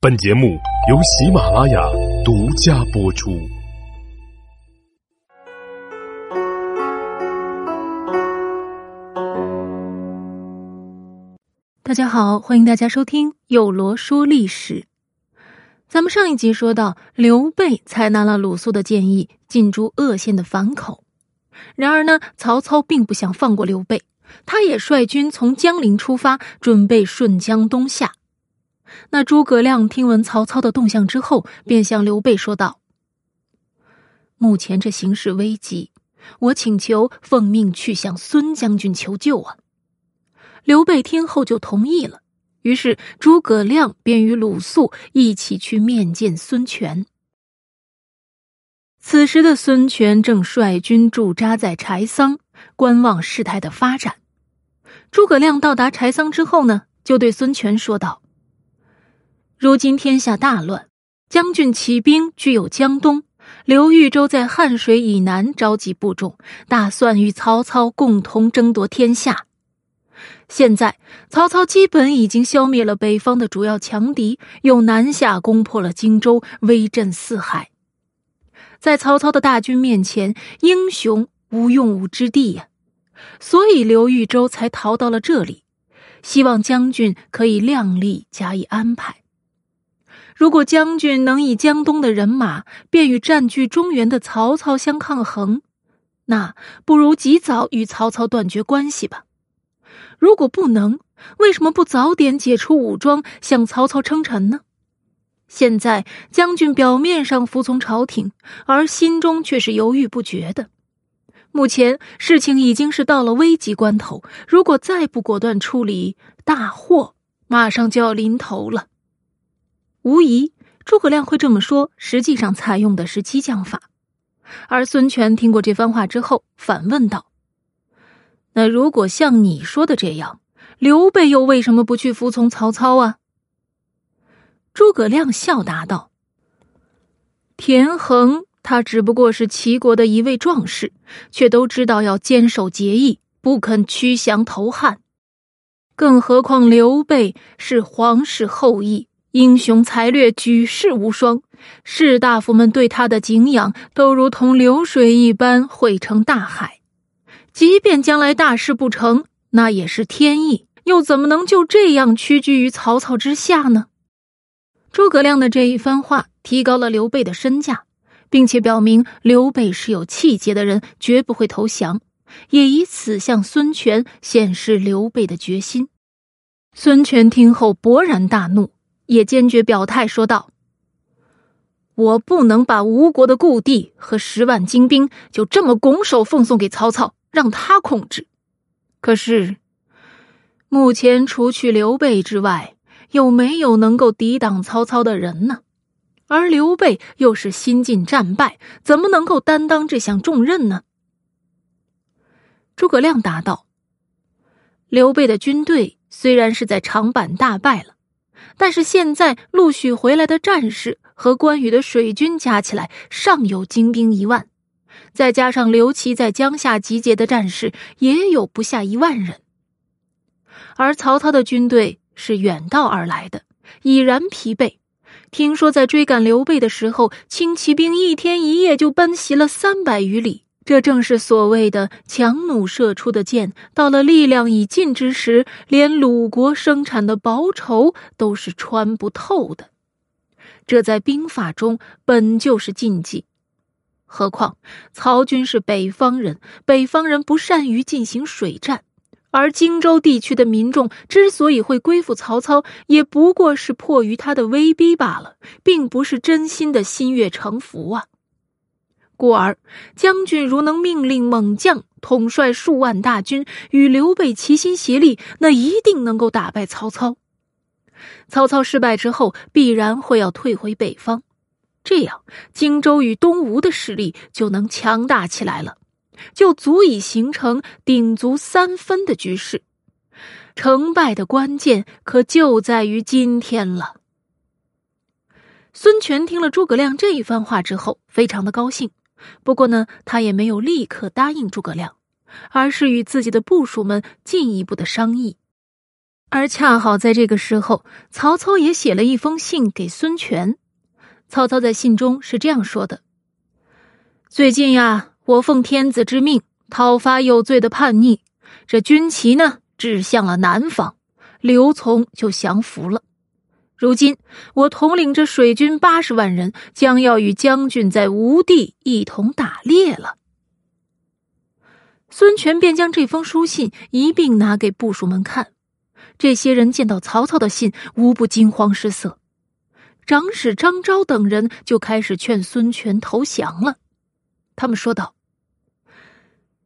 本节目由喜马拉雅独家播出。大家好，欢迎大家收听有罗说历史。咱们上一集说到，刘备采纳了鲁肃的建议，进驻鄂县的樊口。然而呢，曹操并不想放过刘备，他也率军从江陵出发，准备顺江东下。那诸葛亮听闻曹操的动向之后，便向刘备说道：“目前这形势危急，我请求奉命去向孙将军求救啊。”刘备听后就同意了。于是诸葛亮便与鲁肃一起去面见孙权。此时的孙权正率军驻扎在柴桑，观望事态的发展。诸葛亮到达柴桑之后呢，就对孙权说道。如今天下大乱，将军起兵据有江东，刘豫州在汉水以南召集部众，打算与曹操共同争夺天下。现在曹操基本已经消灭了北方的主要强敌，又南下攻破了荆州，威震四海。在曹操的大军面前，英雄无用武之地呀，所以刘豫州才逃到了这里，希望将军可以量力加以安排。如果将军能以江东的人马，便与占据中原的曹操相抗衡，那不如及早与曹操断绝关系吧。如果不能，为什么不早点解除武装，向曹操称臣呢？现在将军表面上服从朝廷，而心中却是犹豫不决的。目前事情已经是到了危急关头，如果再不果断处理，大祸马上就要临头了。无疑，诸葛亮会这么说，实际上采用的是激将法。而孙权听过这番话之后，反问道：“那如果像你说的这样，刘备又为什么不去服从曹操啊？”诸葛亮笑答道：“田横他只不过是齐国的一位壮士，却都知道要坚守节义，不肯屈降投汉。更何况刘备是皇室后裔。”英雄才略，举世无双。士大夫们对他的敬仰，都如同流水一般汇成大海。即便将来大事不成，那也是天意，又怎么能就这样屈居于曹操之下呢？诸葛亮的这一番话，提高了刘备的身价，并且表明刘备是有气节的人，绝不会投降，也以此向孙权显示刘备的决心。孙权听后勃然大怒。也坚决表态说道：“我不能把吴国的故地和十万精兵就这么拱手奉送给曹操，让他控制。可是，目前除去刘备之外，有没有能够抵挡曹操的人呢。而刘备又是新晋战败，怎么能够担当这项重任呢？”诸葛亮答道：“刘备的军队虽然是在长坂大败了。”但是现在陆续回来的战士和关羽的水军加起来尚有精兵一万，再加上刘琦在江夏集结的战士也有不下一万人。而曹操的军队是远道而来的，已然疲惫。听说在追赶刘备的时候，轻骑兵一天一夜就奔袭了三百余里。这正是所谓的强弩射出的箭，到了力量已尽之时，连鲁国生产的薄绸都是穿不透的。这在兵法中本就是禁忌。何况曹军是北方人，北方人不善于进行水战，而荆州地区的民众之所以会归附曹操，也不过是迫于他的威逼罢了，并不是真心的心悦诚服啊。故而，将军如能命令猛将统帅数万大军与刘备齐心协力，那一定能够打败曹操。曹操失败之后，必然会要退回北方，这样荆州与东吴的实力就能强大起来了，就足以形成鼎足三分的局势。成败的关键可就在于今天了。孙权听了诸葛亮这一番话之后，非常的高兴。不过呢，他也没有立刻答应诸葛亮，而是与自己的部属们进一步的商议。而恰好在这个时候，曹操也写了一封信给孙权。曹操在信中是这样说的：“最近呀，我奉天子之命讨伐有罪的叛逆，这军旗呢指向了南方，刘琮就降服了。如今我统领着水军八十万人，将要与将军在吴地一同打猎了。”孙权便将这封书信一并拿给部属们看。这些人见到曹操的信，无不惊慌失色。长史张昭等人就开始劝孙权投降了。他们说道：“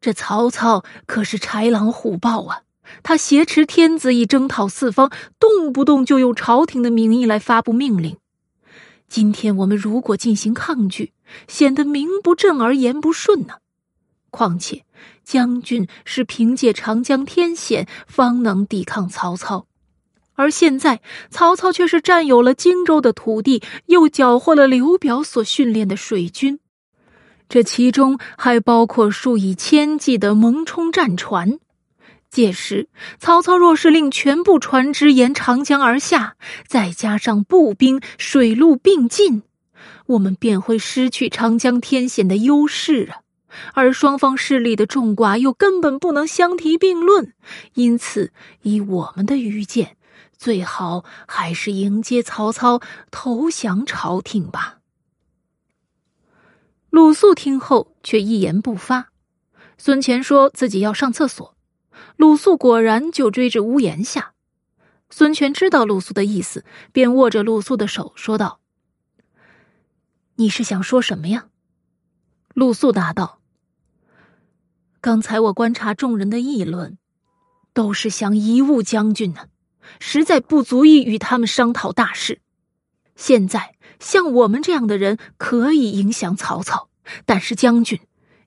这曹操可是豺狼虎豹啊！他挟持天子以征讨四方，动不动就用朝廷的名义来发布命令。今天我们如果进行抗拒，显得名不正而言不顺呢。况且……”将军是凭借长江天险方能抵抗曹操，而现在曹操却是占有了荆州的土地，又缴获了刘表所训练的水军，这其中还包括数以千计的蒙冲战船。届时，曹操若是令全部船只沿长江而下，再加上步兵、水陆并进，我们便会失去长江天险的优势啊！而双方势力的众寡又根本不能相提并论，因此以我们的愚见，最好还是迎接曹操投降朝廷吧。鲁肃听后却一言不发。孙权说自己要上厕所，鲁肃果然就追至屋檐下。孙权知道鲁肃的意思，便握着鲁肃的手说道：“你是想说什么呀？”鲁肃答道。刚才我观察众人的议论，都是想贻误将军呢，实在不足以与他们商讨大事。现在像我们这样的人可以影响曹操，但是将军，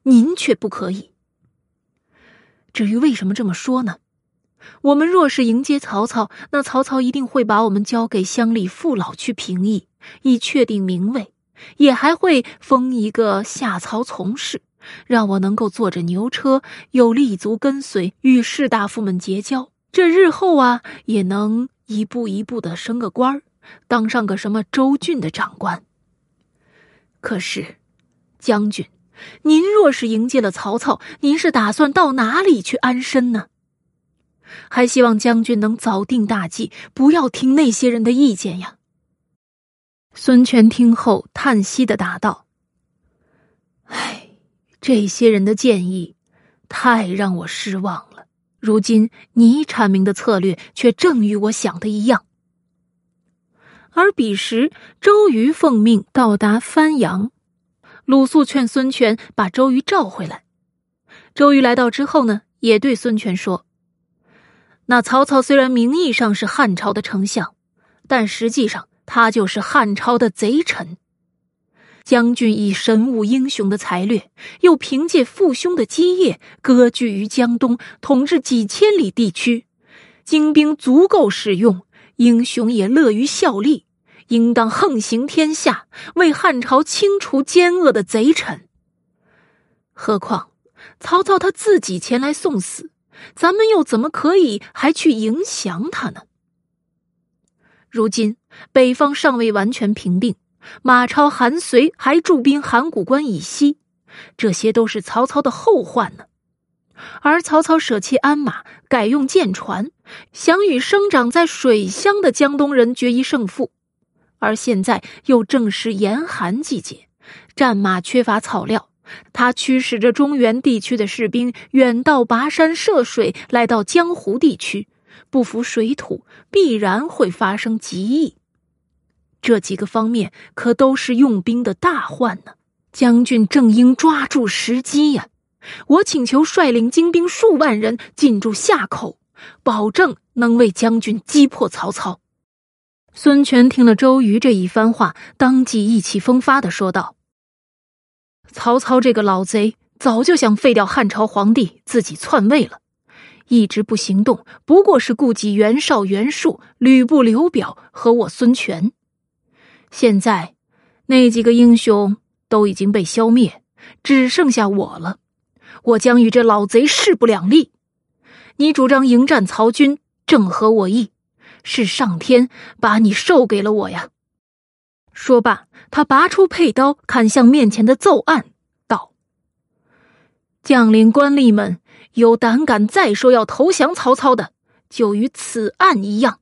您却不可以。至于为什么这么说呢？我们若是迎接曹操，那曹操一定会把我们交给乡里父老去评议，以确定名位，也还会封一个下曹从事。让我能够坐着牛车，有立足跟随，与士大夫们结交。这日后啊，也能一步一步的升个官儿，当上个什么州郡的长官。可是，将军，您若是迎接了曹操，您是打算到哪里去安身呢？还希望将军能早定大计，不要听那些人的意见呀。孙权听后叹息的答道：“唉。”这些人的建议，太让我失望了。如今你阐明的策略，却正与我想的一样。而彼时，周瑜奉命到达番阳，鲁肃劝孙权把周瑜召回来。周瑜来到之后呢，也对孙权说：“那曹操虽然名义上是汉朝的丞相，但实际上他就是汉朝的贼臣。”将军以神武英雄的才略，又凭借父兄的基业，割据于江东，统治几千里地区，精兵足够使用，英雄也乐于效力，应当横行天下，为汉朝清除奸恶的贼臣。何况曹操他自己前来送死，咱们又怎么可以还去迎降他呢？如今北方尚未完全平定。马超、韩遂还驻兵函谷关以西，这些都是曹操的后患呢。而曹操舍弃鞍马，改用舰船，想与生长在水乡的江东人决一胜负。而现在又正是严寒季节，战马缺乏草料，他驱使着中原地区的士兵远到跋山涉水，来到江湖地区，不服水土，必然会发生疾疫。这几个方面可都是用兵的大患呢，将军正应抓住时机呀！我请求率领精兵数万人进驻夏口，保证能为将军击破曹操。孙权听了周瑜这一番话，当即意气风发的说道：“曹操这个老贼，早就想废掉汉朝皇帝，自己篡位了，一直不行动，不过是顾及袁绍、袁术、吕布、刘表和我孙权。”现在，那几个英雄都已经被消灭，只剩下我了。我将与这老贼势不两立。你主张迎战曹军，正合我意，是上天把你授给了我呀。”说罢，他拔出佩刀，砍向面前的奏案，道：“将领官吏们，有胆敢再说要投降曹操的，就与此案一样。”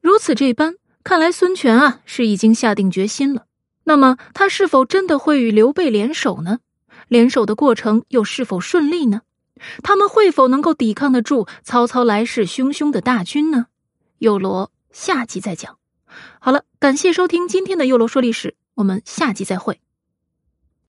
如此这般，看来孙权啊是已经下定决心了。那么他是否真的会与刘备联手呢？联手的过程又是否顺利呢？他们会否能够抵抗得住曹操来势汹汹的大军呢？幼罗下集再讲。好了，感谢收听今天的幼罗说历史，我们下集再会。